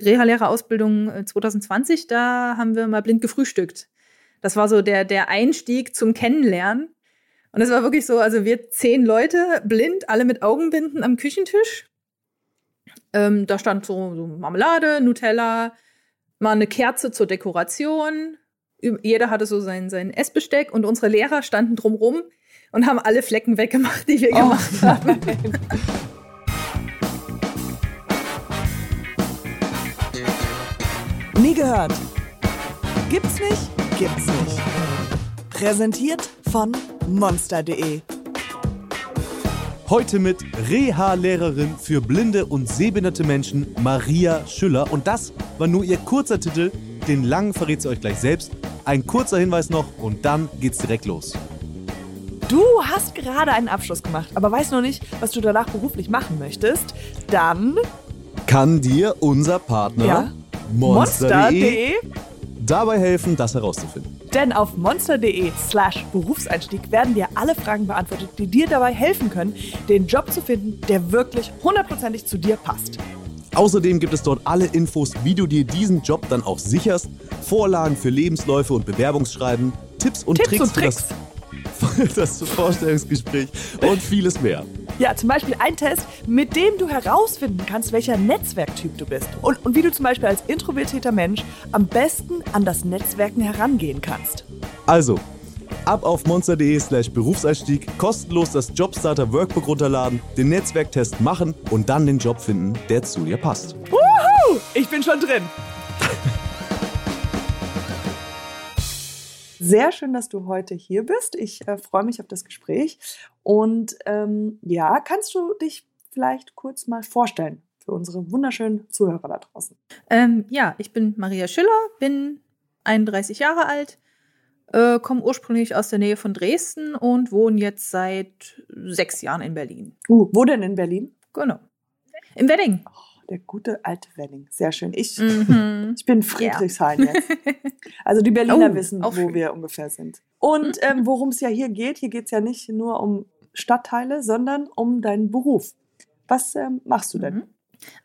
Reha-Lehrerausbildung 2020, äh, da haben wir mal blind gefrühstückt. Das war so der, der Einstieg zum Kennenlernen. Und es war wirklich so, also wir zehn Leute, blind, alle mit Augenbinden am Küchentisch. Ähm, da stand so, so Marmelade, Nutella, mal eine Kerze zur Dekoration. Jeder hatte so sein, sein Essbesteck und unsere Lehrer standen drumrum und haben alle Flecken weggemacht, die wir oh. gemacht haben. Nie gehört. Gibt's nicht? Gibt's nicht. Präsentiert von monster.de. Heute mit Reha-Lehrerin für blinde und sehbehinderte Menschen Maria Schüller. Und das war nur ihr kurzer Titel. Den langen verrät sie euch gleich selbst. Ein kurzer Hinweis noch und dann geht's direkt los. Du hast gerade einen Abschluss gemacht, aber weißt noch nicht, was du danach beruflich machen möchtest. Dann kann dir unser Partner ja. monster.de Monster dabei helfen, das herauszufinden. Denn auf monster.de slash Berufseinstieg werden dir alle Fragen beantwortet, die dir dabei helfen können, den Job zu finden, der wirklich hundertprozentig zu dir passt. Außerdem gibt es dort alle Infos, wie du dir diesen Job dann auch sicherst, Vorlagen für Lebensläufe und Bewerbungsschreiben, Tipps und Tipps Tricks und Tricks. für das, das Vorstellungsgespräch und vieles mehr. Ja, zum Beispiel ein Test, mit dem du herausfinden kannst, welcher Netzwerktyp du bist und, und wie du zum Beispiel als introvertierter Mensch am besten an das Netzwerken herangehen kannst. Also, ab auf monster.de slash Berufseinstieg, kostenlos das Jobstarter Workbook runterladen, den Netzwerktest machen und dann den Job finden, der zu dir passt. Wuhu! Ich bin schon drin. Sehr schön, dass du heute hier bist. Ich äh, freue mich auf das Gespräch. Und ähm, ja, kannst du dich vielleicht kurz mal vorstellen für unsere wunderschönen Zuhörer da draußen? Ähm, ja, ich bin Maria Schiller, bin 31 Jahre alt, äh, komme ursprünglich aus der Nähe von Dresden und wohne jetzt seit sechs Jahren in Berlin. Uh, wo denn in Berlin? Genau. Im Wedding. Oh der gute alte Wedding. Sehr schön. Ich, mhm. ich bin Friedrichshain yeah. jetzt. Also die Berliner oh, wissen, wo schön. wir ungefähr sind. Und ähm, worum es ja hier geht, hier geht es ja nicht nur um Stadtteile, sondern um deinen Beruf. Was ähm, machst du denn? Mhm.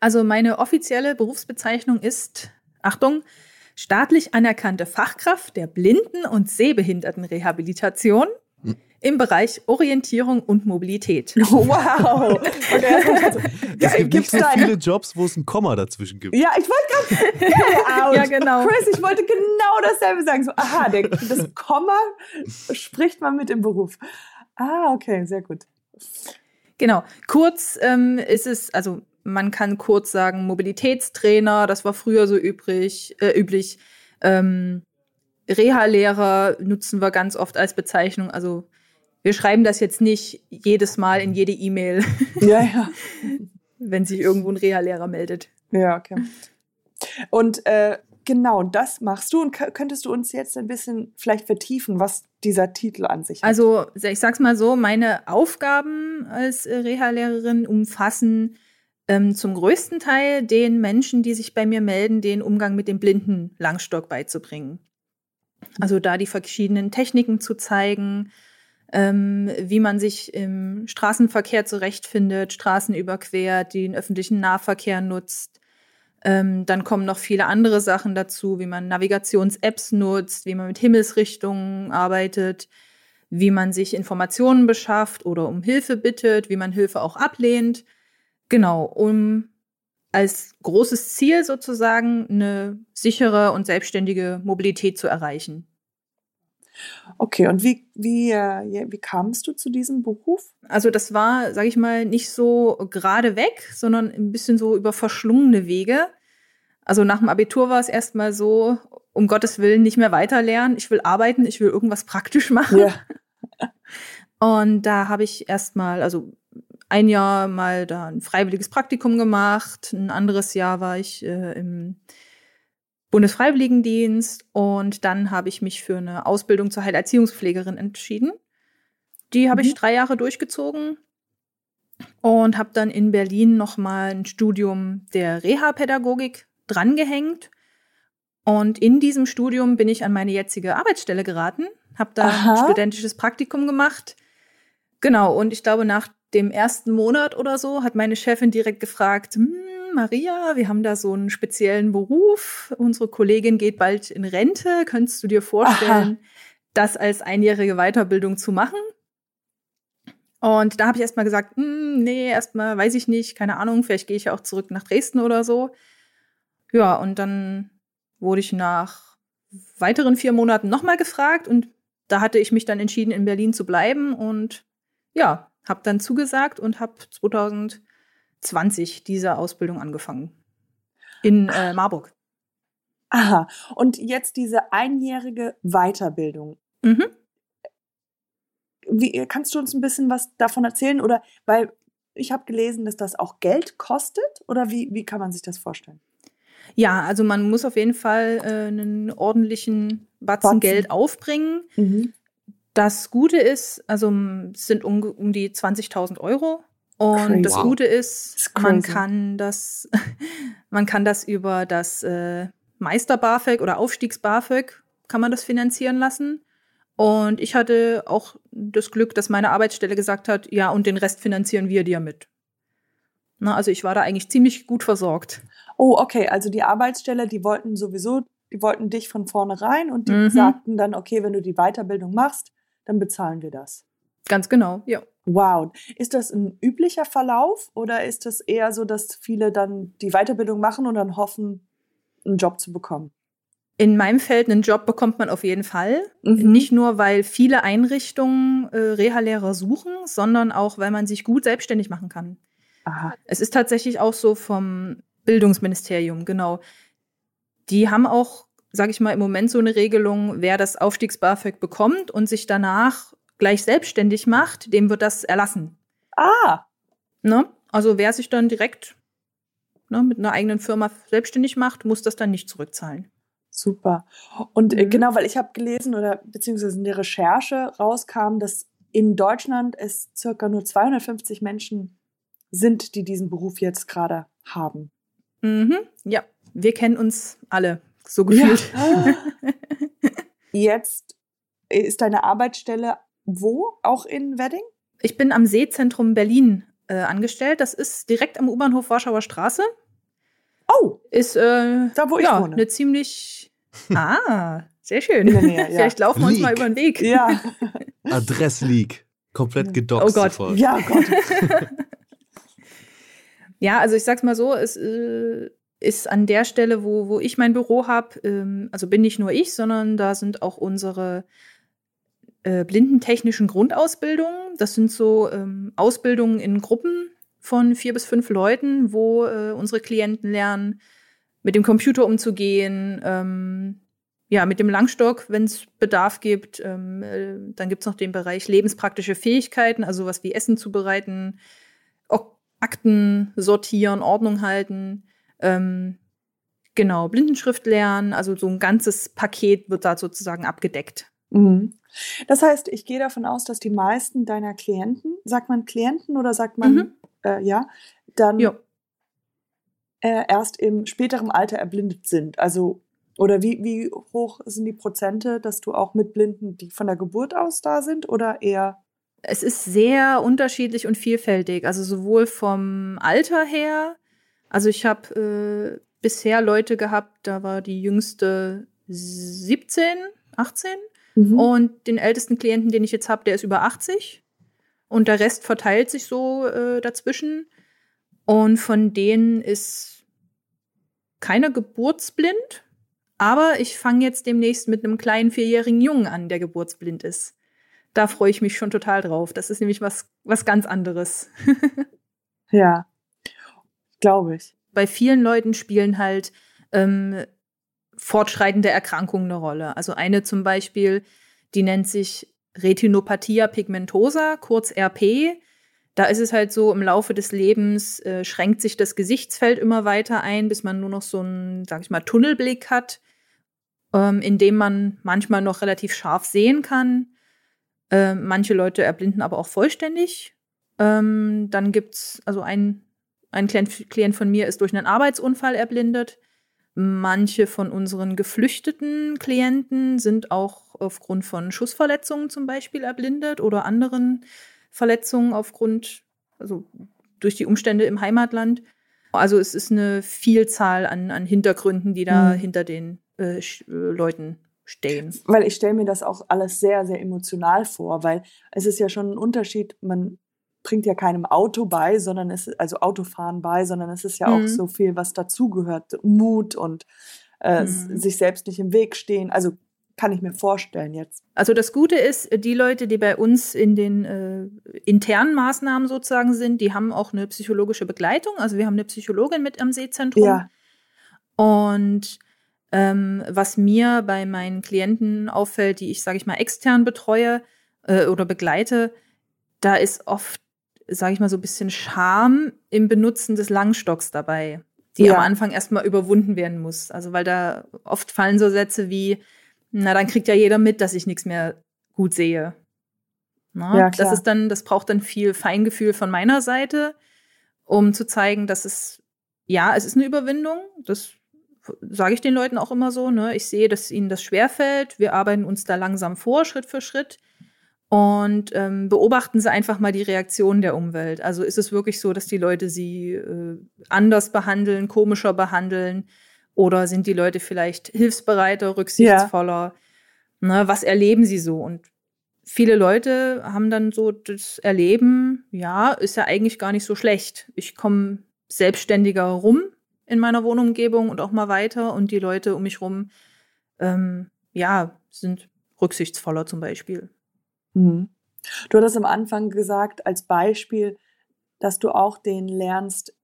Also meine offizielle Berufsbezeichnung ist, Achtung, staatlich anerkannte Fachkraft der Blinden- und Sehbehindertenrehabilitation im Bereich Orientierung und Mobilität. Wow! es gibt nicht so viele Jobs, wo es ein Komma dazwischen gibt. Ja, ich wollte gerade. ja, genau. Chris, ich wollte genau dasselbe sagen. So, aha, der, das Komma spricht man mit im Beruf. Ah, okay, sehr gut. Genau. Kurz ähm, ist es, also man kann kurz sagen Mobilitätstrainer, das war früher so übrig, äh, üblich. Ähm, Reha-Lehrer nutzen wir ganz oft als Bezeichnung. Also wir schreiben das jetzt nicht jedes Mal in jede E-Mail. Ja, ja. wenn sich irgendwo ein Reha-Lehrer meldet. Ja, okay. Und äh, genau, das machst du. Und könntest du uns jetzt ein bisschen vielleicht vertiefen, was dieser Titel an sich hat? Also, ich sag's mal so: Meine Aufgaben als Reha-Lehrerin umfassen ähm, zum größten Teil den Menschen, die sich bei mir melden, den Umgang mit dem blinden Langstock beizubringen. Also da die verschiedenen Techniken zu zeigen, ähm, wie man sich im Straßenverkehr zurechtfindet, Straßen überquert, den öffentlichen Nahverkehr nutzt. Ähm, dann kommen noch viele andere Sachen dazu, wie man Navigations-Apps nutzt, wie man mit Himmelsrichtungen arbeitet, wie man sich Informationen beschafft oder um Hilfe bittet, wie man Hilfe auch ablehnt. Genau, um als großes Ziel sozusagen eine sichere und selbstständige Mobilität zu erreichen. Okay, und wie, wie, äh, wie kamst du zu diesem Beruf? Also das war, sage ich mal, nicht so gerade weg, sondern ein bisschen so über verschlungene Wege. Also nach dem Abitur war es erstmal so, um Gottes Willen nicht mehr weiterlernen. Ich will arbeiten, ich will irgendwas praktisch machen. Ja. Und da habe ich erstmal, also ein Jahr mal da ein freiwilliges Praktikum gemacht, ein anderes Jahr war ich äh, im Bundesfreiwilligendienst und dann habe ich mich für eine Ausbildung zur Heilerziehungspflegerin entschieden. Die habe mhm. ich drei Jahre durchgezogen und habe dann in Berlin nochmal ein Studium der Reha-Pädagogik drangehängt. Und in diesem Studium bin ich an meine jetzige Arbeitsstelle geraten, habe da Aha. ein studentisches Praktikum gemacht. Genau, und ich glaube, nach dem ersten Monat oder so hat meine Chefin direkt gefragt, hm, Maria, wir haben da so einen speziellen Beruf. Unsere Kollegin geht bald in Rente. Könntest du dir vorstellen, Aha. das als einjährige Weiterbildung zu machen? Und da habe ich erstmal gesagt, hm, nee, erstmal weiß ich nicht, keine Ahnung, vielleicht gehe ich ja auch zurück nach Dresden oder so. Ja, und dann wurde ich nach weiteren vier Monaten nochmal gefragt und da hatte ich mich dann entschieden, in Berlin zu bleiben und ja, habe dann zugesagt und habe 2020 diese Ausbildung angefangen in äh, Marburg. Aha, und jetzt diese einjährige Weiterbildung. Mhm. Wie, kannst du uns ein bisschen was davon erzählen? Oder weil ich habe gelesen, dass das auch Geld kostet? Oder wie, wie kann man sich das vorstellen? Ja, also man muss auf jeden Fall äh, einen ordentlichen Batzen, Batzen. Geld aufbringen. Mhm. Das Gute ist, also es sind um, um die 20.000 Euro. Und crazy. das Gute ist, man kann das, man kann das über das äh, Meister BAföG oder Aufstiegs BAföG kann man das finanzieren lassen. Und ich hatte auch das Glück, dass meine Arbeitsstelle gesagt hat, ja, und den Rest finanzieren wir dir mit. Na, also ich war da eigentlich ziemlich gut versorgt. Oh, okay. Also die Arbeitsstelle, die wollten sowieso, die wollten dich von vornherein und die mhm. sagten dann, okay, wenn du die Weiterbildung machst, dann bezahlen wir das. Ganz genau, ja. Wow. Ist das ein üblicher Verlauf oder ist das eher so, dass viele dann die Weiterbildung machen und dann hoffen, einen Job zu bekommen? In meinem Feld einen Job bekommt man auf jeden Fall. Mhm. Nicht nur, weil viele Einrichtungen äh, Reha-Lehrer suchen, sondern auch, weil man sich gut selbstständig machen kann. Aha. Es ist tatsächlich auch so vom Bildungsministerium, genau. Die haben auch, sage ich mal, im Moment so eine Regelung, wer das Aufstiegs-BAföG bekommt und sich danach gleich selbstständig macht, dem wird das erlassen. Ah. Ne? Also wer sich dann direkt ne, mit einer eigenen Firma selbstständig macht, muss das dann nicht zurückzahlen. Super. Und äh, mhm. genau, weil ich habe gelesen oder beziehungsweise in der Recherche rauskam, dass in Deutschland es circa nur 250 Menschen sind, die diesen Beruf jetzt gerade haben. Mhm. Ja, wir kennen uns alle so gefühlt. Ja. jetzt ist deine Arbeitsstelle wo? Auch in Wedding? Ich bin am Seezentrum Berlin äh, angestellt. Das ist direkt am U-Bahnhof Warschauer Straße. Oh! Ist äh, da, wo ich ja, wohne. eine ziemlich. Ah, sehr schön. Nähe, ja. Vielleicht laufen wir uns mal über den Weg. Ja. Adressleak. Komplett gedoxt. Oh Gott. Sofort. Ja, Gott. ja, also ich sag's mal so, es äh, ist an der Stelle, wo, wo ich mein Büro habe, ähm, also bin nicht nur ich, sondern da sind auch unsere äh, blindentechnischen Grundausbildungen. Das sind so ähm, Ausbildungen in Gruppen von vier bis fünf Leuten, wo äh, unsere Klienten lernen, mit dem Computer umzugehen, ähm, ja, mit dem Langstock, wenn es Bedarf gibt. Ähm, äh, dann gibt es noch den Bereich lebenspraktische Fähigkeiten, also was wie Essen zubereiten, Akten sortieren, Ordnung halten. Ähm, genau, Blindenschrift lernen, also so ein ganzes Paket wird da sozusagen abgedeckt. Mhm. Das heißt, ich gehe davon aus, dass die meisten deiner Klienten, sagt man Klienten oder sagt man, mhm. äh, ja, dann. Äh, erst im späteren Alter erblindet sind. Also, oder wie, wie hoch sind die Prozente, dass du auch mit Blinden, die von der Geburt aus da sind oder eher? Es ist sehr unterschiedlich und vielfältig. Also sowohl vom Alter her, also ich habe äh, bisher Leute gehabt, da war die jüngste 17, 18 Mhm. Und den ältesten Klienten, den ich jetzt habe, der ist über 80. Und der Rest verteilt sich so äh, dazwischen. Und von denen ist keiner geburtsblind. Aber ich fange jetzt demnächst mit einem kleinen vierjährigen Jungen an, der geburtsblind ist. Da freue ich mich schon total drauf. Das ist nämlich was, was ganz anderes. ja, glaube ich. Bei vielen Leuten spielen halt ähm, fortschreitende Erkrankungen eine Rolle. Also eine zum Beispiel, die nennt sich Retinopathia pigmentosa, kurz RP. Da ist es halt so, im Laufe des Lebens äh, schränkt sich das Gesichtsfeld immer weiter ein, bis man nur noch so einen, sag ich mal, Tunnelblick hat, ähm, in dem man manchmal noch relativ scharf sehen kann. Äh, manche Leute erblinden aber auch vollständig. Ähm, dann gibt's, also ein, ein Klient von mir ist durch einen Arbeitsunfall erblindet. Manche von unseren geflüchteten Klienten sind auch aufgrund von Schussverletzungen zum Beispiel erblindet oder anderen Verletzungen aufgrund, also durch die Umstände im Heimatland. Also es ist eine Vielzahl an, an Hintergründen, die da mhm. hinter den äh, äh, Leuten stehen. Weil ich stelle mir das auch alles sehr, sehr emotional vor, weil es ist ja schon ein Unterschied, man bringt ja keinem Auto bei, sondern es ist, also Autofahren bei, sondern es ist ja mhm. auch so viel, was dazugehört. Mut und äh, mhm. sich selbst nicht im Weg stehen. Also kann ich mir vorstellen jetzt. Also das Gute ist, die Leute, die bei uns in den äh, internen Maßnahmen sozusagen sind, die haben auch eine psychologische Begleitung. Also wir haben eine Psychologin mit am Seezentrum. Ja. Und ähm, was mir bei meinen Klienten auffällt, die ich, sage ich mal, extern betreue äh, oder begleite, da ist oft, sage ich mal, so ein bisschen Scham im Benutzen des Langstocks dabei, die ja. am Anfang erstmal überwunden werden muss. Also weil da oft fallen so Sätze wie, na, dann kriegt ja jeder mit, dass ich nichts mehr gut sehe. Na, ja, das ist dann, das braucht dann viel Feingefühl von meiner Seite, um zu zeigen, dass es, ja, es ist eine Überwindung. Das sage ich den Leuten auch immer so. Ne? Ich sehe, dass ihnen das schwerfällt. Wir arbeiten uns da langsam vor, Schritt für Schritt. Und ähm, beobachten Sie einfach mal die Reaktion der Umwelt. Also ist es wirklich so, dass die Leute sie äh, anders behandeln, komischer behandeln? Oder sind die Leute vielleicht hilfsbereiter, rücksichtsvoller? Ja. Ne, was erleben sie so? Und viele Leute haben dann so das Erleben, ja, ist ja eigentlich gar nicht so schlecht. Ich komme selbstständiger rum in meiner Wohnumgebung und auch mal weiter und die Leute um mich rum, ähm, ja, sind rücksichtsvoller zum Beispiel. Mhm. Du hattest am Anfang gesagt, als Beispiel, dass du auch den lernst,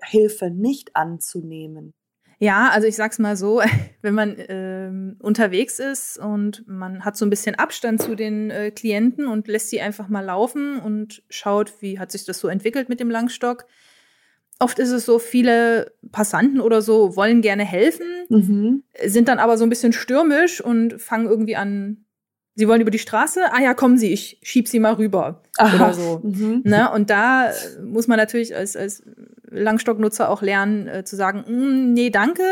Hilfe nicht anzunehmen. Ja, also ich sag's mal so, wenn man ähm, unterwegs ist und man hat so ein bisschen Abstand zu den äh, Klienten und lässt sie einfach mal laufen und schaut, wie hat sich das so entwickelt mit dem Langstock. Oft ist es so, viele Passanten oder so wollen gerne helfen, mhm. sind dann aber so ein bisschen stürmisch und fangen irgendwie an, sie wollen über die Straße, ah ja, kommen Sie, ich schieb Sie mal rüber Aha. oder so. Mhm. Ne? Und da muss man natürlich als, als Langstocknutzer auch lernen äh, zu sagen, mm, nee, danke,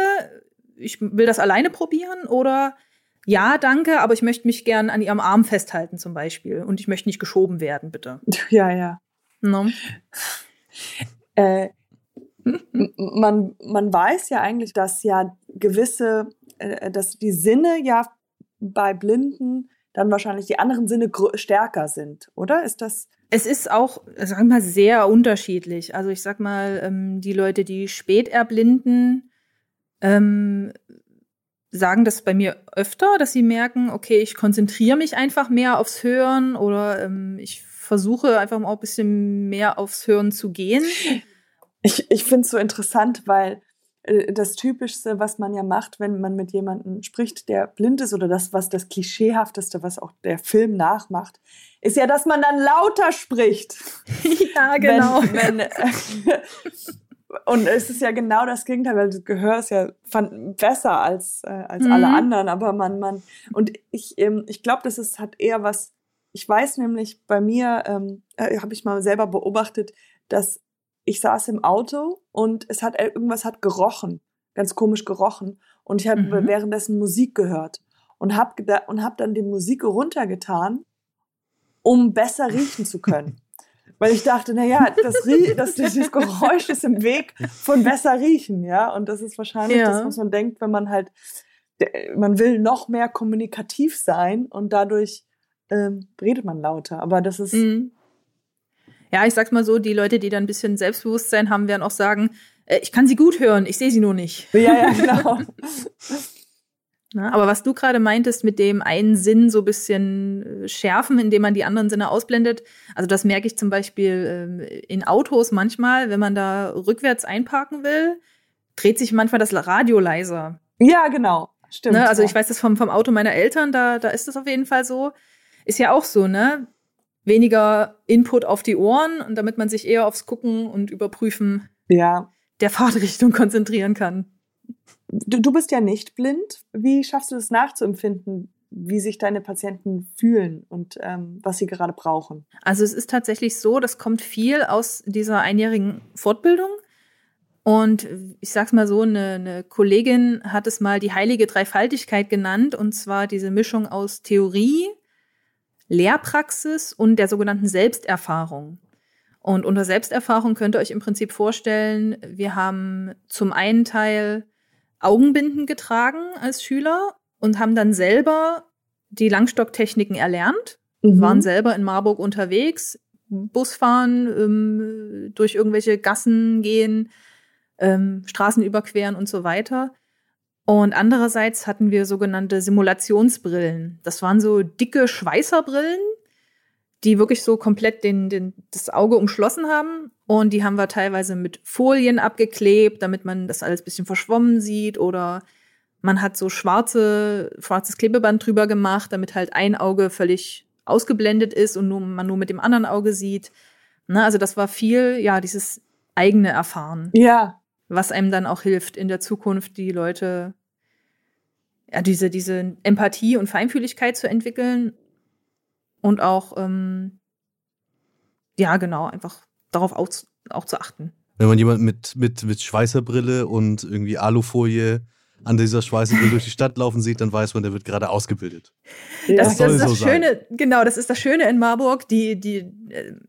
ich will das alleine probieren oder ja, danke, aber ich möchte mich gern an ihrem Arm festhalten zum Beispiel und ich möchte nicht geschoben werden, bitte. Ja, ja. No? Äh, man, man weiß ja eigentlich, dass ja gewisse, äh, dass die Sinne ja bei Blinden dann wahrscheinlich die anderen Sinne stärker sind, oder? Ist das? Es ist auch, sag mal, sehr unterschiedlich. Also ich sag mal, ähm, die Leute, die spät erblinden, ähm, sagen das bei mir öfter, dass sie merken, okay, ich konzentriere mich einfach mehr aufs Hören oder ähm, ich versuche einfach mal ein bisschen mehr aufs Hören zu gehen. Ich, ich finde es so interessant, weil das Typischste, was man ja macht, wenn man mit jemandem spricht, der blind ist, oder das, was das Klischeehafteste, was auch der Film nachmacht, ist ja, dass man dann lauter spricht. Ja, genau. Wenn, wenn, äh, und es ist ja genau das Gegenteil, weil das Gehör ist ja fand, besser als, äh, als mhm. alle anderen, aber man, man, und ich, ähm, ich glaube, das ist, hat eher was, ich weiß nämlich, bei mir ähm, äh, habe ich mal selber beobachtet, dass ich saß im Auto und es hat irgendwas hat gerochen, ganz komisch gerochen und ich habe mhm. währenddessen Musik gehört und habe und hab dann die Musik runtergetan, um besser riechen zu können. Weil ich dachte, na ja, das, das, das Geräusch ist im Weg von besser riechen, ja. Und das ist wahrscheinlich ja. das, was man denkt, wenn man halt, man will noch mehr kommunikativ sein und dadurch ähm, redet man lauter. Aber das ist, mhm ja, ich sag's mal so, die Leute, die dann ein bisschen Selbstbewusstsein haben, werden auch sagen, äh, ich kann sie gut hören, ich sehe sie nur nicht. Ja, ja, genau. Na, aber was du gerade meintest mit dem einen Sinn so ein bisschen äh, schärfen, indem man die anderen Sinne ausblendet, also das merke ich zum Beispiel ähm, in Autos manchmal, wenn man da rückwärts einparken will, dreht sich manchmal das Radio leiser. Ja, genau. Stimmt. Ne? Also ich weiß das vom, vom Auto meiner Eltern, da, da ist das auf jeden Fall so. Ist ja auch so, ne? Weniger Input auf die Ohren und damit man sich eher aufs Gucken und Überprüfen ja. der Fahrtrichtung konzentrieren kann. Du, du bist ja nicht blind. Wie schaffst du es nachzuempfinden, wie sich deine Patienten fühlen und ähm, was sie gerade brauchen? Also es ist tatsächlich so, das kommt viel aus dieser einjährigen Fortbildung. Und ich sag's mal so, eine, eine Kollegin hat es mal die heilige Dreifaltigkeit genannt, und zwar diese Mischung aus Theorie, Lehrpraxis und der sogenannten Selbsterfahrung. Und unter Selbsterfahrung könnt ihr euch im Prinzip vorstellen, wir haben zum einen Teil Augenbinden getragen als Schüler und haben dann selber die Langstocktechniken erlernt, mhm. waren selber in Marburg unterwegs, Busfahren, ähm, durch irgendwelche Gassen gehen, ähm, Straßen überqueren und so weiter. Und andererseits hatten wir sogenannte Simulationsbrillen. Das waren so dicke Schweißerbrillen, die wirklich so komplett den, den, das Auge umschlossen haben. Und die haben wir teilweise mit Folien abgeklebt, damit man das alles bisschen verschwommen sieht. Oder man hat so schwarze, schwarzes Klebeband drüber gemacht, damit halt ein Auge völlig ausgeblendet ist und nur, man nur mit dem anderen Auge sieht. Na, also das war viel, ja, dieses eigene Erfahren. Ja. Was einem dann auch hilft, in der Zukunft die Leute, ja, diese, diese Empathie und Feinfühligkeit zu entwickeln und auch, ähm, ja, genau, einfach darauf auch, auch zu achten. Wenn man jemand mit, mit, mit Schweißerbrille und irgendwie Alufolie an dieser Schweißerbrille durch die Stadt laufen sieht, dann weiß man, der wird gerade ausgebildet. Das, das, das ist das so Schöne, sein. genau, das ist das Schöne in Marburg. Die, die,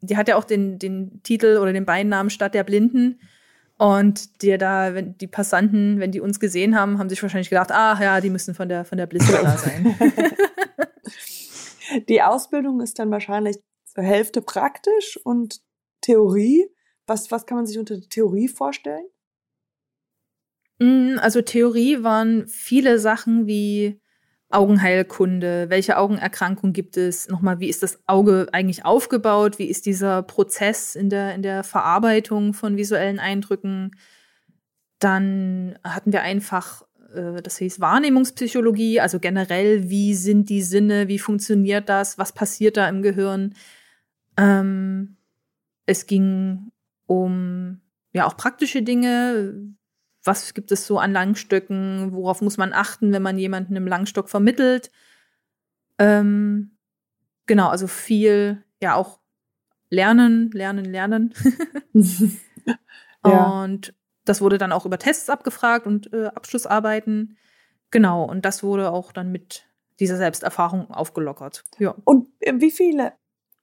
die hat ja auch den, den Titel oder den Beinamen Stadt der Blinden. Und dir da, wenn die Passanten, wenn die uns gesehen haben, haben sich wahrscheinlich gedacht, ach ja, die müssen von der, von der Blitzler sein. Die Ausbildung ist dann wahrscheinlich zur Hälfte praktisch und Theorie. Was, was kann man sich unter Theorie vorstellen? Mm, also Theorie waren viele Sachen wie Augenheilkunde, welche Augenerkrankung gibt es, nochmal, wie ist das Auge eigentlich aufgebaut, wie ist dieser Prozess in der, in der Verarbeitung von visuellen Eindrücken. Dann hatten wir einfach äh, das hieß Wahrnehmungspsychologie, also generell, wie sind die Sinne, wie funktioniert das, was passiert da im Gehirn. Ähm, es ging um ja auch praktische Dinge. Was gibt es so an Langstöcken? Worauf muss man achten, wenn man jemanden im Langstock vermittelt? Ähm, genau, also viel, ja auch lernen, lernen, lernen. ja. Und das wurde dann auch über Tests abgefragt und äh, Abschlussarbeiten. Genau, und das wurde auch dann mit dieser Selbsterfahrung aufgelockert. Ja. Und äh, wie viele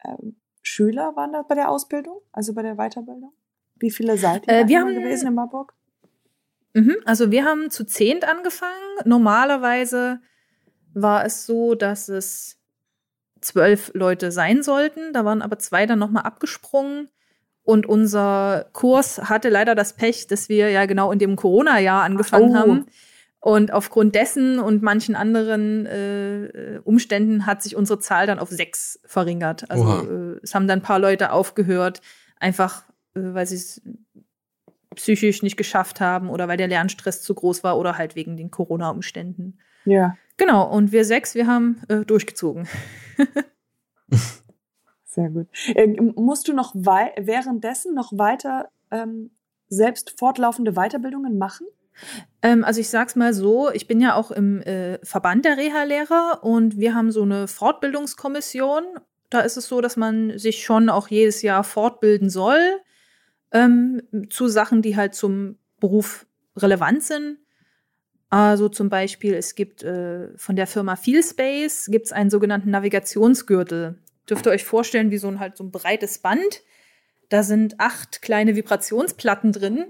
ähm, Schüler waren da bei der Ausbildung, also bei der Weiterbildung? Wie viele seid ihr äh, wir haben, gewesen in Marburg? Mhm, also wir haben zu zehnt angefangen. Normalerweise war es so, dass es zwölf Leute sein sollten. Da waren aber zwei dann nochmal abgesprungen. Und unser Kurs hatte leider das Pech, dass wir ja genau in dem Corona-Jahr angefangen oh. haben. Und aufgrund dessen und manchen anderen äh, Umständen hat sich unsere Zahl dann auf sechs verringert. Also äh, es haben dann ein paar Leute aufgehört, einfach äh, weil sie es psychisch nicht geschafft haben oder weil der Lernstress zu groß war oder halt wegen den Corona-Umständen. Ja. Genau, und wir sechs, wir haben äh, durchgezogen. Sehr gut. Äh, musst du noch währenddessen noch weiter ähm, selbst fortlaufende Weiterbildungen machen? Ähm, also ich sag's mal so, ich bin ja auch im äh, Verband der Reha-Lehrer und wir haben so eine Fortbildungskommission. Da ist es so, dass man sich schon auch jedes Jahr fortbilden soll ähm, zu Sachen, die halt zum Beruf relevant sind. Also zum Beispiel, es gibt äh, von der Firma Feelspace gibt's einen sogenannten Navigationsgürtel dürft ihr euch vorstellen, wie so ein halt so ein breites Band. Da sind acht kleine Vibrationsplatten drin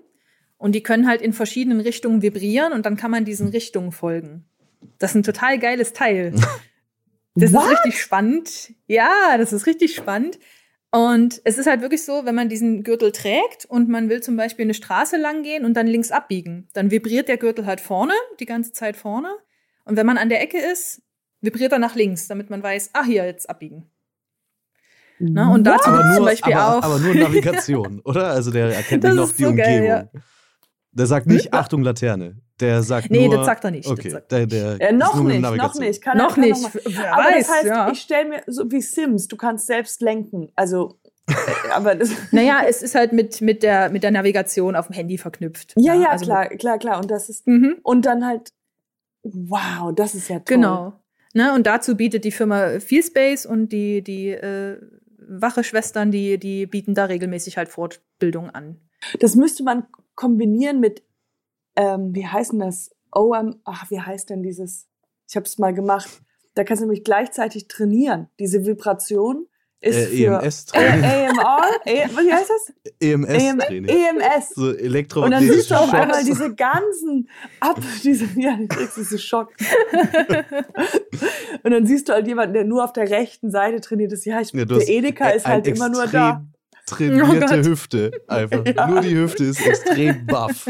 und die können halt in verschiedenen Richtungen vibrieren und dann kann man diesen Richtungen folgen. Das ist ein total geiles Teil. Das What? ist richtig spannend. Ja, das ist richtig spannend. Und es ist halt wirklich so, wenn man diesen Gürtel trägt und man will zum Beispiel eine Straße lang gehen und dann links abbiegen, dann vibriert der Gürtel halt vorne, die ganze Zeit vorne. Und wenn man an der Ecke ist, vibriert er nach links, damit man weiß, ah, hier, jetzt abbiegen. Ne? Und dazu aber nur, zum Beispiel aber, auch. Aber nur Navigation, oder? Also der erkennt noch die so Umgebung. Geil, ja. Der sagt nicht, Achtung, Laterne. Der sagt nee, nur. das sagt er nicht. Okay, sagt der, der ja, noch nicht, noch nicht. Kann noch er, nicht. Noch aber weiß, das heißt, ja. ich stelle mir so wie Sims, du kannst selbst lenken. Also, äh, aber das. naja, es ist halt mit, mit, der, mit der Navigation auf dem Handy verknüpft. Ja, ja, also klar, klar, klar. Und das ist. Mhm. Und dann halt. Wow, das ist ja toll. Genau. Ne, und dazu bietet die Firma Feelspace und die, die äh, wache Schwestern, die, die bieten da regelmäßig halt Fortbildung an. Das müsste man kombinieren mit, ähm, wie heißt denn das? OM, ach, wie heißt denn dieses? Ich habe es mal gemacht. Da kannst du nämlich gleichzeitig trainieren. Diese Vibration ist äh, EMS-Training. AMR? E wie heißt das? EMS-Training. EMS. So Und dann siehst du auf einmal diese ganzen ab, diese, ja, das ist so Schock. und dann siehst du halt jemanden, der nur auf der rechten Seite trainiert ist. Ja, ich, ja der Edeka ist halt immer nur da. Trainierte oh Hüfte. Einfach. Ja. Nur die Hüfte ist extrem buff.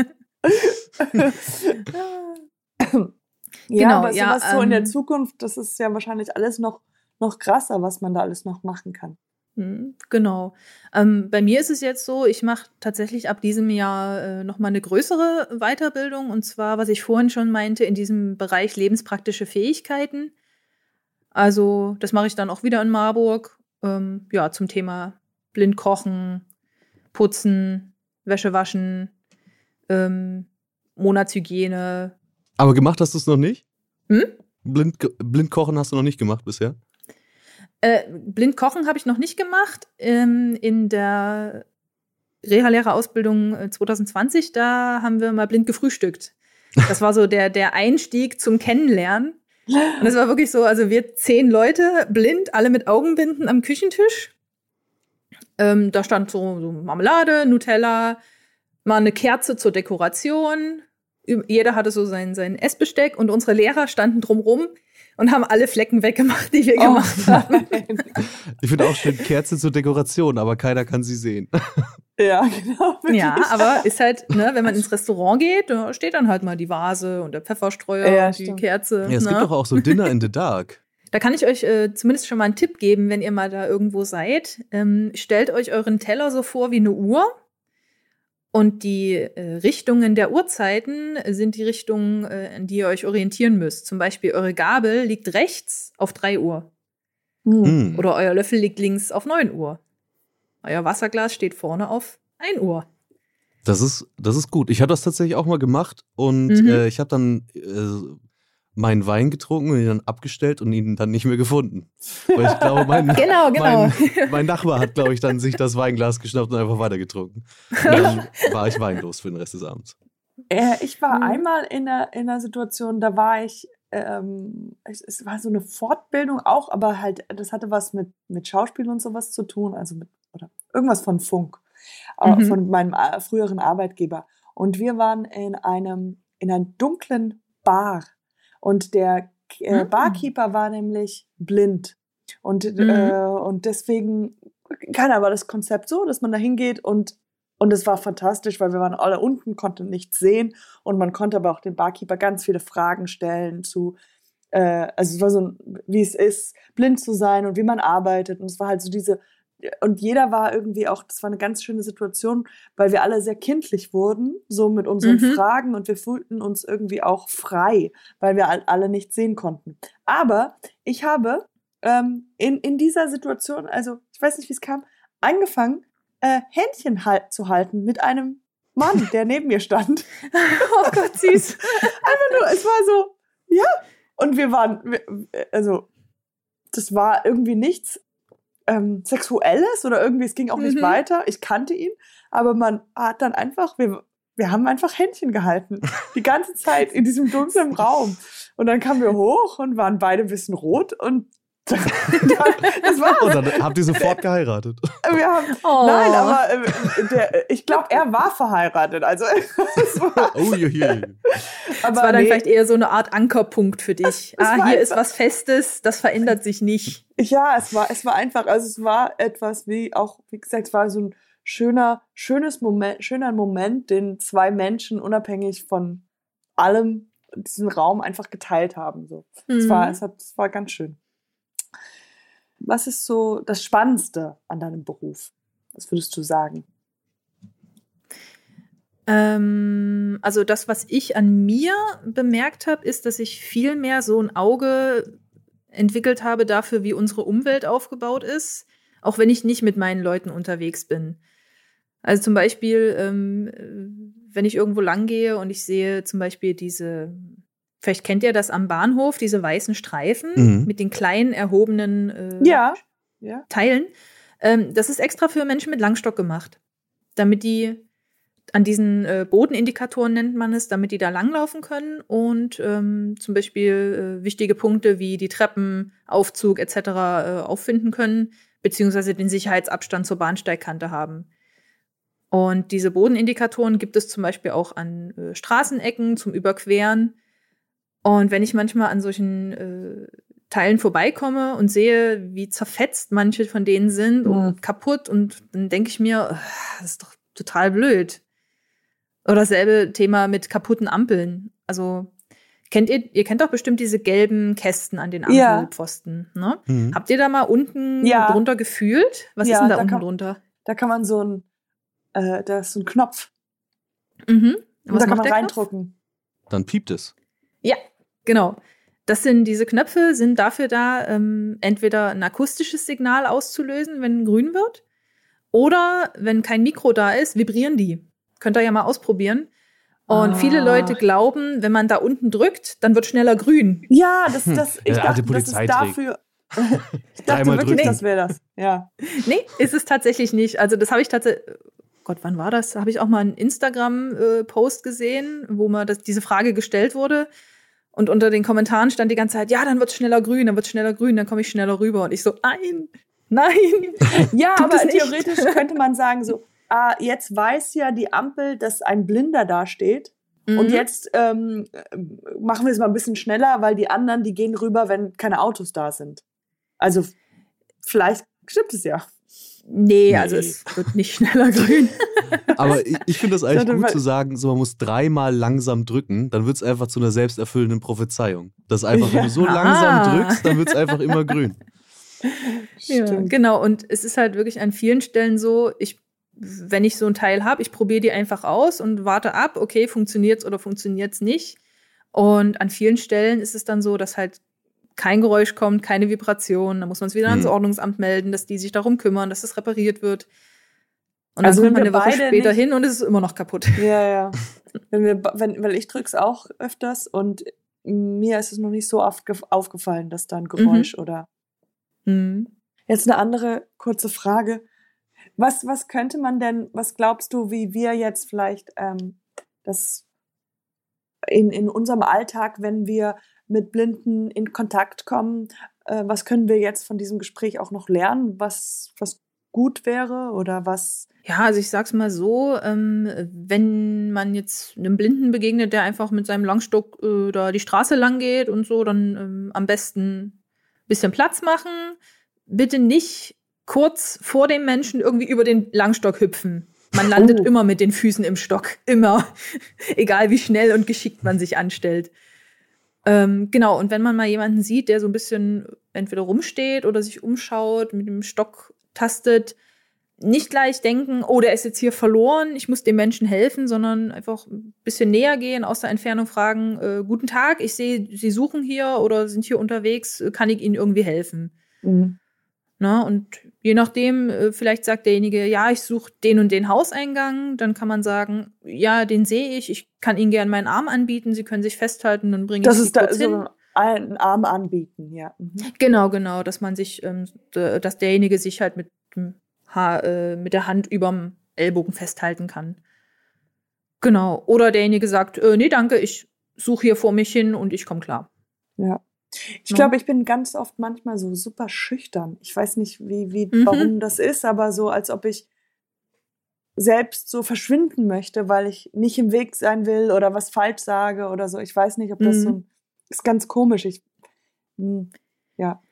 Ja, genau, aber ja, sowas ähm, so in der ähm, Zukunft, das ist ja wahrscheinlich alles noch noch krasser, was man da alles noch machen kann. Mhm, genau. Ähm, bei mir ist es jetzt so, ich mache tatsächlich ab diesem Jahr äh, nochmal eine größere Weiterbildung und zwar, was ich vorhin schon meinte, in diesem Bereich lebenspraktische Fähigkeiten. Also, das mache ich dann auch wieder in Marburg. Ähm, ja, zum Thema blind kochen, putzen, Wäsche waschen, ähm, Monatshygiene. Aber gemacht hast du es noch nicht? Hm? Blind, blind kochen hast du noch nicht gemacht bisher? Äh, blind kochen habe ich noch nicht gemacht. Ähm, in der Reha-Lehrerausbildung 2020, äh, da haben wir mal blind gefrühstückt. Das war so der, der Einstieg zum Kennenlernen. Und es war wirklich so, also wir zehn Leute, blind, alle mit Augenbinden am Küchentisch. Ähm, da stand so, so Marmelade, Nutella, mal eine Kerze zur Dekoration. Jeder hatte so sein, sein Essbesteck und unsere Lehrer standen drumrum und haben alle Flecken weggemacht, die wir oh, gemacht haben. Ich finde auch schön Kerze zur Dekoration, aber keiner kann sie sehen. Ja, genau. Ja, aber ist halt, ne, wenn man ins Restaurant geht, da steht dann halt mal die Vase und der Pfefferstreuer ja, und die stimmt. Kerze. Ja, es ne? gibt doch auch so Dinner in the Dark. Da kann ich euch äh, zumindest schon mal einen Tipp geben, wenn ihr mal da irgendwo seid. Ähm, stellt euch euren Teller so vor wie eine Uhr und die äh, Richtungen der Uhrzeiten sind die Richtungen, äh, an die ihr euch orientieren müsst. Zum Beispiel eure Gabel liegt rechts auf 3 Uhr. Mhm. Oder euer Löffel liegt links auf 9 Uhr. Euer Wasserglas steht vorne auf 1 Uhr. Das ist, das ist gut. Ich habe das tatsächlich auch mal gemacht und mhm. äh, ich habe dann äh, meinen Wein getrunken und ihn dann abgestellt und ihn dann nicht mehr gefunden. Weil ich glaube, mein, genau, genau. mein, mein Nachbar hat, glaube ich, dann sich das Weinglas geschnappt und einfach weitergetrunken. Und dann war ich weinlos für den Rest des Abends. Äh, ich war mhm. einmal in einer, in einer Situation, da war ich, ähm, es, es, war so eine Fortbildung auch, aber halt, das hatte was mit, mit Schauspiel und sowas zu tun, also mit, oder irgendwas von Funk, äh, mhm. von meinem äh, früheren Arbeitgeber. Und wir waren in einem, in einer dunklen Bar und der äh, ah. Barkeeper war nämlich blind. Und, mhm. äh, und deswegen, keiner war das Konzept so, dass man da hingeht und und es war fantastisch, weil wir waren alle unten, konnten nichts sehen und man konnte aber auch den Barkeeper ganz viele Fragen stellen zu, äh, also es war so, wie es ist, blind zu sein und wie man arbeitet und es war halt so diese und jeder war irgendwie auch, das war eine ganz schöne Situation, weil wir alle sehr kindlich wurden, so mit unseren mhm. Fragen und wir fühlten uns irgendwie auch frei, weil wir alle nichts sehen konnten. Aber ich habe ähm, in, in dieser Situation, also ich weiß nicht, wie es kam, angefangen, äh, Händchen halt zu halten mit einem Mann, der neben mir stand. oh Gott, süß. Einfach nur, es war so, ja. Und wir waren, also das war irgendwie nichts ähm, Sexuelles oder irgendwie, es ging auch nicht mhm. weiter. Ich kannte ihn, aber man hat dann einfach, wir, wir haben einfach Händchen gehalten. Die ganze Zeit in diesem dunklen Raum. Und dann kamen wir hoch und waren beide ein bisschen rot und das war's. Und dann habt ihr sofort geheiratet. Wir haben, oh. Nein, aber äh, der, ich glaube, er war verheiratet. Also, es war, oh, je, je. Aber das war dann nee. vielleicht eher so eine Art Ankerpunkt für dich. Es ah, hier ist was Festes, das verändert sich nicht. Ja, es war, es war einfach, also es war etwas wie auch, wie gesagt, es war so ein schöner, schönes Moment, schöner Moment, den zwei Menschen unabhängig von allem diesen Raum einfach geteilt haben. So. Mhm. Es, war, mhm. es, hat, es war ganz schön. Was ist so das Spannendste an deinem Beruf? Was würdest du sagen? Ähm, also das, was ich an mir bemerkt habe, ist, dass ich viel mehr so ein Auge entwickelt habe dafür, wie unsere Umwelt aufgebaut ist, auch wenn ich nicht mit meinen Leuten unterwegs bin. Also zum Beispiel, ähm, wenn ich irgendwo lang gehe und ich sehe zum Beispiel diese Vielleicht kennt ihr das am Bahnhof, diese weißen Streifen mhm. mit den kleinen erhobenen äh, ja. Ja. Teilen. Ähm, das ist extra für Menschen mit Langstock gemacht. Damit die an diesen äh, Bodenindikatoren nennt man es, damit die da langlaufen können und ähm, zum Beispiel äh, wichtige Punkte wie die Treppen, Aufzug etc. Äh, auffinden können, beziehungsweise den Sicherheitsabstand zur Bahnsteigkante haben. Und diese Bodenindikatoren gibt es zum Beispiel auch an äh, Straßenecken zum Überqueren. Und wenn ich manchmal an solchen äh, Teilen vorbeikomme und sehe, wie zerfetzt manche von denen sind mhm. und kaputt, und dann denke ich mir, das ist doch total blöd. Oder dasselbe Thema mit kaputten Ampeln. Also kennt ihr, ihr kennt doch bestimmt diese gelben Kästen an den Ampelpfosten, ja. ne? Mhm. Habt ihr da mal unten ja. drunter gefühlt? Was ja, ist denn da, da unten kann, drunter? Da kann man so ein, äh, da ist so ein Knopf. Mhm. Und da kann man reindrücken. Dann piept es. Ja, genau. Das sind diese Knöpfe sind dafür da, ähm, entweder ein akustisches Signal auszulösen, wenn grün wird, oder wenn kein Mikro da ist, vibrieren die. Könnt ihr ja mal ausprobieren. Und ah. viele Leute glauben, wenn man da unten drückt, dann wird schneller grün. Ja, das, das, ich dachte, das ist dafür. ich dachte wirklich, drücken. das wäre das. Ja. Nee, ist es tatsächlich nicht. Also, das habe ich tatsächlich. Gott, wann war das? Habe ich auch mal einen Instagram-Post gesehen, wo das, diese Frage gestellt wurde. Und unter den Kommentaren stand die ganze Zeit, ja, dann wird es schneller grün, dann wird es schneller grün, dann komme ich schneller rüber. Und ich so, nein, nein. ja, aber theoretisch könnte man sagen, so, ah, jetzt weiß ja die Ampel, dass ein Blinder dasteht. Mhm. Und jetzt ähm, machen wir es mal ein bisschen schneller, weil die anderen, die gehen rüber, wenn keine Autos da sind. Also vielleicht stimmt es ja. Nee, nee, also es wird nicht schneller grün. Aber ich, ich finde das eigentlich gut zu sagen, so man muss dreimal langsam drücken, dann wird es einfach zu einer selbsterfüllenden Prophezeiung. Das einfach, ja. wenn du so langsam ah. drückst, dann wird es einfach immer grün. Ja, genau. Und es ist halt wirklich an vielen Stellen so, ich wenn ich so ein Teil habe, ich probiere die einfach aus und warte ab, okay, funktioniert's oder funktioniert's nicht. Und an vielen Stellen ist es dann so, dass halt kein Geräusch kommt, keine Vibration. Da muss man es wieder ans mhm. Ordnungsamt melden, dass die sich darum kümmern, dass es repariert wird. Und also dann kommt man eine Woche später hin und es ist immer noch kaputt. Ja, ja. Wenn wir, wenn, weil ich drück's auch öfters und mir ist es noch nicht so oft aufgefallen, dass da ein Geräusch mhm. oder. Mhm. Jetzt eine andere kurze Frage. Was, was könnte man denn, was glaubst du, wie wir jetzt vielleicht ähm, das in, in unserem Alltag, wenn wir mit Blinden in Kontakt kommen, äh, was können wir jetzt von diesem Gespräch auch noch lernen, was, was gut wäre oder was? Ja, also ich sag's mal so, ähm, wenn man jetzt einem Blinden begegnet, der einfach mit seinem Langstock äh, da die Straße lang geht und so, dann ähm, am besten bisschen Platz machen. Bitte nicht kurz vor dem Menschen irgendwie über den Langstock hüpfen. Man landet oh. immer mit den Füßen im Stock. Immer. Egal wie schnell und geschickt man sich anstellt. Ähm, genau, und wenn man mal jemanden sieht, der so ein bisschen entweder rumsteht oder sich umschaut, mit dem Stock tastet, nicht gleich denken, oh, der ist jetzt hier verloren, ich muss dem Menschen helfen, sondern einfach ein bisschen näher gehen, aus der Entfernung fragen, äh, guten Tag, ich sehe, Sie suchen hier oder sind hier unterwegs, kann ich Ihnen irgendwie helfen? Mhm. Na, und Je nachdem, äh, vielleicht sagt derjenige, ja, ich suche den und den Hauseingang, dann kann man sagen, ja, den sehe ich, ich kann Ihnen gerne meinen Arm anbieten, Sie können sich festhalten, dann bringe ich Sie ist da, hin. So einen Arm anbieten, ja. Mhm. Genau, genau, dass man sich, ähm, dass derjenige sich halt mit, Haar, äh, mit der Hand überm Ellbogen festhalten kann. Genau. Oder derjenige sagt, äh, nee, danke, ich suche hier vor mich hin und ich komme klar. Ja. Ich ja. glaube, ich bin ganz oft manchmal so super schüchtern. Ich weiß nicht, wie, wie, mhm. warum das ist, aber so, als ob ich selbst so verschwinden möchte, weil ich nicht im Weg sein will oder was falsch sage oder so. Ich weiß nicht, ob das mhm. so ist ganz komisch. Ich, mh, hm, ja.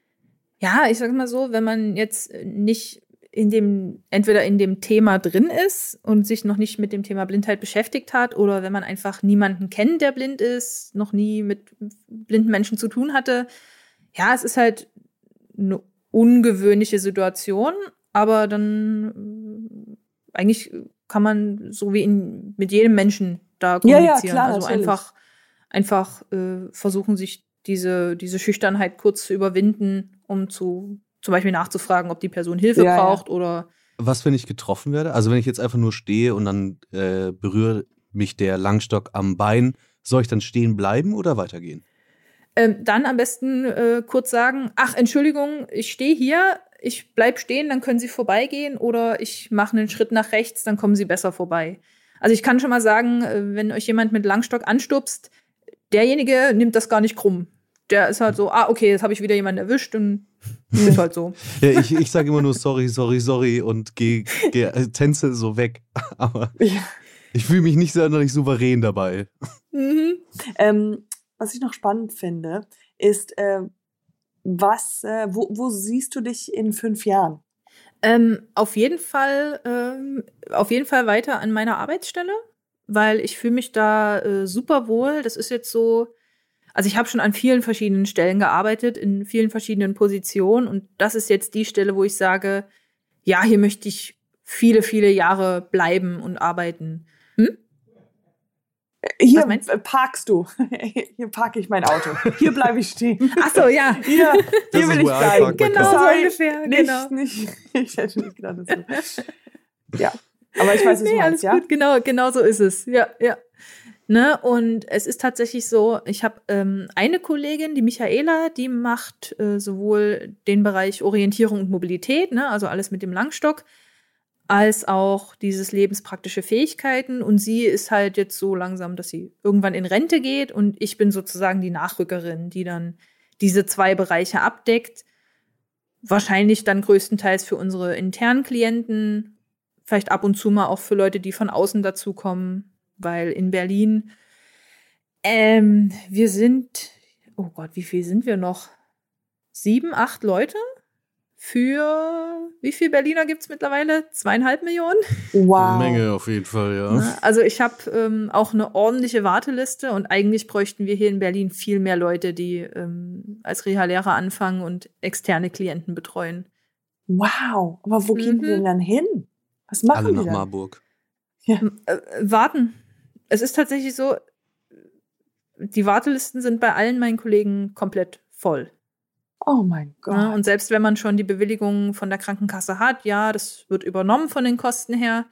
Ja, ich sag mal so, wenn man jetzt nicht in dem, entweder in dem Thema drin ist und sich noch nicht mit dem Thema Blindheit beschäftigt hat oder wenn man einfach niemanden kennt, der blind ist, noch nie mit blinden Menschen zu tun hatte. Ja, es ist halt eine ungewöhnliche Situation, aber dann äh, eigentlich kann man so wie in, mit jedem Menschen da kommunizieren. Ja, ja, klar, also natürlich. einfach, einfach äh, versuchen, sich diese, diese Schüchternheit kurz zu überwinden, um zu zum Beispiel nachzufragen, ob die Person Hilfe ja, braucht ja. oder. Was, wenn ich getroffen werde? Also wenn ich jetzt einfach nur stehe und dann äh, berührt mich der Langstock am Bein, soll ich dann stehen bleiben oder weitergehen? Ähm, dann am besten äh, kurz sagen, ach, Entschuldigung, ich stehe hier, ich bleib stehen, dann können Sie vorbeigehen oder ich mache einen Schritt nach rechts, dann kommen Sie besser vorbei. Also ich kann schon mal sagen, äh, wenn euch jemand mit Langstock anstupst, derjenige nimmt das gar nicht krumm. Der ist halt so, ah, okay, jetzt habe ich wieder jemanden erwischt und Ist halt so. Ja, ich, ich sage immer nur sorry, sorry, sorry und gehe geh, äh, tänze so weg. Aber ja. ich fühle mich nicht sonderlich souverän dabei. Mhm. Ähm, was ich noch spannend finde, ist, äh, was, äh, wo, wo siehst du dich in fünf Jahren? Ähm, auf jeden Fall, ähm, auf jeden Fall weiter an meiner Arbeitsstelle, weil ich fühle mich da äh, super wohl. Das ist jetzt so, also ich habe schon an vielen verschiedenen Stellen gearbeitet, in vielen verschiedenen Positionen und das ist jetzt die Stelle, wo ich sage, ja, hier möchte ich viele, viele Jahre bleiben und arbeiten. Hm? Hier parkst du. Hier parke ich mein Auto. Hier bleibe ich stehen. Ach so, ja. Hier, hier will ich bleiben. Genau, so ungefähr. Nicht, genau. nicht, ich hätte nicht gedacht, dass so. Ja. Aber ich weiß, was nee, du meinst, alles ja? Gut. Genau, genau so ist es. Ja, ja. Ne? Und es ist tatsächlich so, ich habe ähm, eine Kollegin, die Michaela, die macht äh, sowohl den Bereich Orientierung und Mobilität, ne? also alles mit dem Langstock, als auch dieses lebenspraktische Fähigkeiten. Und sie ist halt jetzt so langsam, dass sie irgendwann in Rente geht und ich bin sozusagen die Nachrückerin, die dann diese zwei Bereiche abdeckt. Wahrscheinlich dann größtenteils für unsere internen Klienten, vielleicht ab und zu mal auch für Leute, die von außen dazukommen weil in Berlin, ähm, wir sind, oh Gott, wie viel sind wir noch? Sieben, acht Leute? Für wie viel Berliner gibt es mittlerweile? Zweieinhalb Millionen? Wow. Eine Menge auf jeden Fall, ja. Also ich habe ähm, auch eine ordentliche Warteliste und eigentlich bräuchten wir hier in Berlin viel mehr Leute, die ähm, als Reha-Lehrer anfangen und externe Klienten betreuen. Wow, aber wo mhm. gehen die denn dann hin? Was machen Alle die nach dann? Marburg. Ja. Äh, warten es ist tatsächlich so, die Wartelisten sind bei allen meinen Kollegen komplett voll. Oh mein Gott. Ja, und selbst wenn man schon die Bewilligung von der Krankenkasse hat, ja, das wird übernommen von den Kosten her,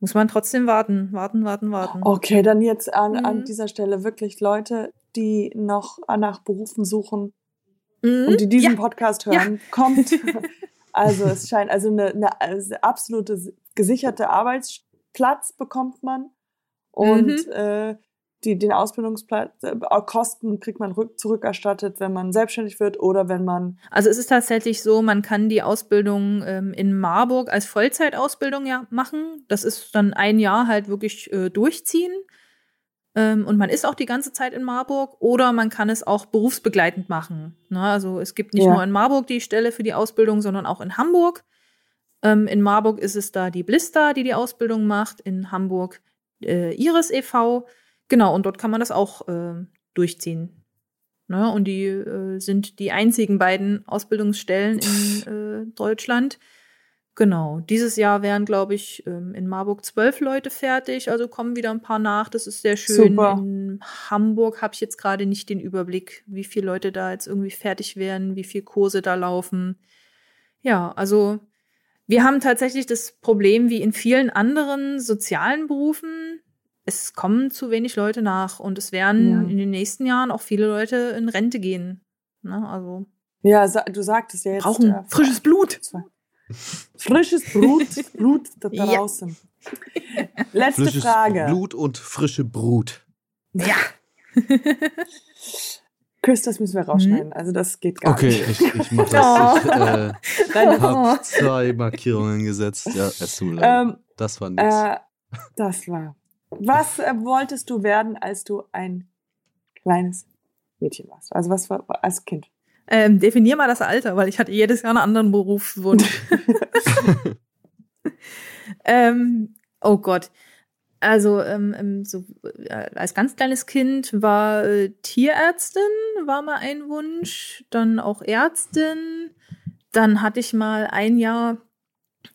muss man trotzdem warten, warten, warten, warten. Okay, dann jetzt an, mhm. an dieser Stelle wirklich Leute, die noch nach Berufen suchen mhm. und die diesen ja. Podcast hören, ja. kommt. also es scheint, also eine, eine absolute gesicherte Arbeitsplatz bekommt man und mhm. äh, die, den Ausbildungsplatz, äh, Kosten kriegt man rück, zurückerstattet, wenn man selbstständig wird oder wenn man. Also es ist tatsächlich so, man kann die Ausbildung ähm, in Marburg als Vollzeitausbildung ja machen. Das ist dann ein Jahr halt wirklich äh, durchziehen. Ähm, und man ist auch die ganze Zeit in Marburg oder man kann es auch berufsbegleitend machen. Na, ne? also es gibt nicht ja. nur in Marburg die Stelle für die Ausbildung, sondern auch in Hamburg. Ähm, in Marburg ist es da die Blister, die die Ausbildung macht. In Hamburg äh, Iris e.V. Genau, und dort kann man das auch äh, durchziehen. Ne? Und die äh, sind die einzigen beiden Ausbildungsstellen in äh, Deutschland. Genau, dieses Jahr wären, glaube ich, ähm, in Marburg zwölf Leute fertig, also kommen wieder ein paar nach. Das ist sehr schön. Super. In Hamburg habe ich jetzt gerade nicht den Überblick, wie viele Leute da jetzt irgendwie fertig werden, wie viele Kurse da laufen. Ja, also wir haben tatsächlich das Problem wie in vielen anderen sozialen Berufen. Es kommen zu wenig Leute nach und es werden ja. in den nächsten Jahren auch viele Leute in Rente gehen. Ne? Also ja, du sagtest ja jetzt. Brauchen äh, frisches Blut. Frisches Blut, Blut da draußen. Ja. Letzte Frisches Frage. Blut und frische Brut. Ja. Chris, das müssen wir rausschneiden. Mhm. Also das geht gar okay, nicht. Okay, ich, ich mache das. Ich äh, habe zwei Markierungen gesetzt. Ja, es tut ähm, Das war nichts. Äh, das war. Was äh, wolltest du werden, als du ein kleines Mädchen warst? Also was war als Kind? Ähm, definier mal das Alter, weil ich hatte jedes Jahr einen anderen Berufswunsch. ähm, oh Gott. Also ähm, ähm, so, äh, als ganz kleines Kind war äh, Tierärztin, war mal ein Wunsch, dann auch Ärztin. Dann hatte ich mal ein Jahr,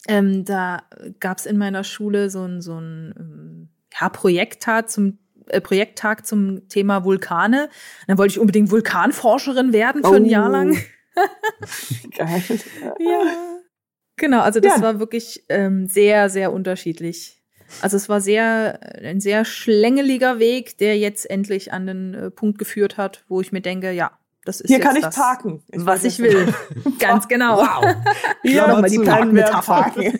ähm, da gab es in meiner Schule so ein, so ein ähm, ja, Projekttag zum äh, Projekttag zum Thema Vulkane. Dann wollte ich unbedingt Vulkanforscherin werden für oh. ein Jahr oh. lang. Geil. ja. Genau, also das ja. war wirklich ähm, sehr, sehr unterschiedlich. Also es war sehr, ein sehr schlängeliger Weg, der jetzt endlich an den äh, Punkt geführt hat, wo ich mir denke, ja, das ist Hier kann ich das, parken. Ich was ich will. Ganz genau. Wow. Hier nochmal die Parkmetapher.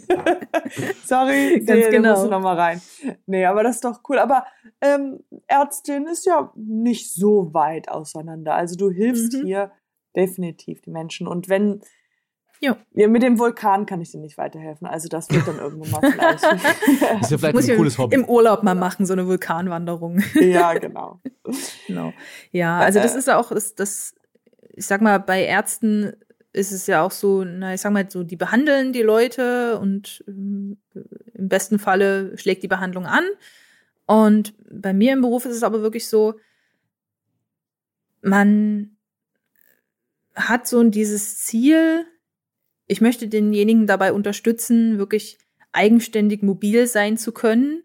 Sorry, ganz nee, genau. musst du noch mal rein. Nee, aber das ist doch cool. Aber ähm, Ärztin ist ja nicht so weit auseinander. Also du hilfst mhm. hier definitiv die Menschen. Und wenn ja. ja, mit dem Vulkan kann ich dir nicht weiterhelfen. Also das wird dann irgendwann mal vielleicht. das ist ja vielleicht Muss ein cooles Hobby. Im Urlaub mal machen, so eine Vulkanwanderung. ja, genau. genau. Ja, also das äh. ist ja auch, das, das, ich sag mal, bei Ärzten ist es ja auch so, na, ich sag mal, so, die behandeln die Leute und ähm, im besten Falle schlägt die Behandlung an. Und bei mir im Beruf ist es aber wirklich so, man hat so dieses Ziel, ich möchte denjenigen dabei unterstützen, wirklich eigenständig mobil sein zu können.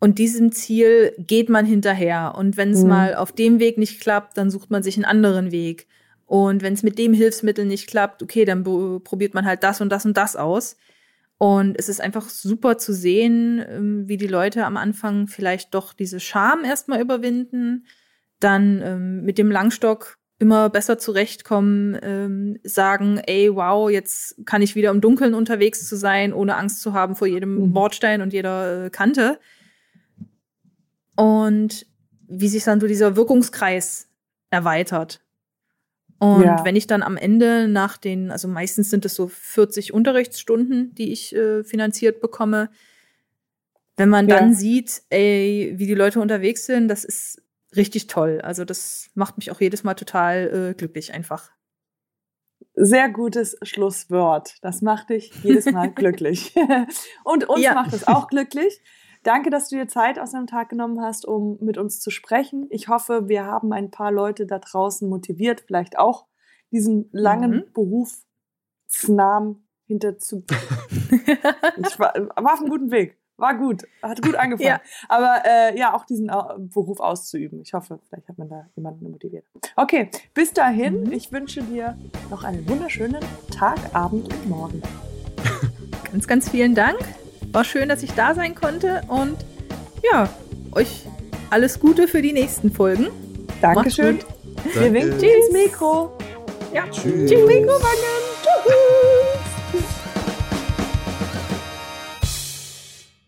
Und diesem Ziel geht man hinterher. Und wenn es mhm. mal auf dem Weg nicht klappt, dann sucht man sich einen anderen Weg. Und wenn es mit dem Hilfsmittel nicht klappt, okay, dann probiert man halt das und das und das aus. Und es ist einfach super zu sehen, ähm, wie die Leute am Anfang vielleicht doch diese Scham erstmal überwinden, dann ähm, mit dem Langstock immer besser zurechtkommen, ähm, sagen, ey, wow, jetzt kann ich wieder im Dunkeln unterwegs zu sein, ohne Angst zu haben vor jedem mhm. Bordstein und jeder äh, Kante. Und wie sich dann so dieser Wirkungskreis erweitert. Und ja. wenn ich dann am Ende nach den, also meistens sind es so 40 Unterrichtsstunden, die ich äh, finanziert bekomme, wenn man ja. dann sieht, ey, wie die Leute unterwegs sind, das ist richtig toll. Also das macht mich auch jedes Mal total äh, glücklich einfach. Sehr gutes Schlusswort. Das macht dich jedes Mal glücklich. Und uns ja. macht es auch glücklich. Danke, dass du dir Zeit aus deinem Tag genommen hast, um mit uns zu sprechen. Ich hoffe, wir haben ein paar Leute da draußen motiviert, vielleicht auch diesen langen mhm. Berufsnamen hinter zu. ich war, war auf einem guten Weg war gut, hat gut angefangen. ja. Aber äh, ja, auch diesen äh, Beruf auszuüben. Ich hoffe, vielleicht hat man da jemanden motiviert. Okay, bis dahin, mhm. ich wünsche dir noch einen wunderschönen Tag, Abend und Morgen. ganz, ganz vielen Dank. War schön, dass ich da sein konnte und ja, euch alles Gute für die nächsten Folgen. Dankeschön. Wir winken ins Mikro. Ja, tschüss. Tschüss, Mikrowangen. Tschüss.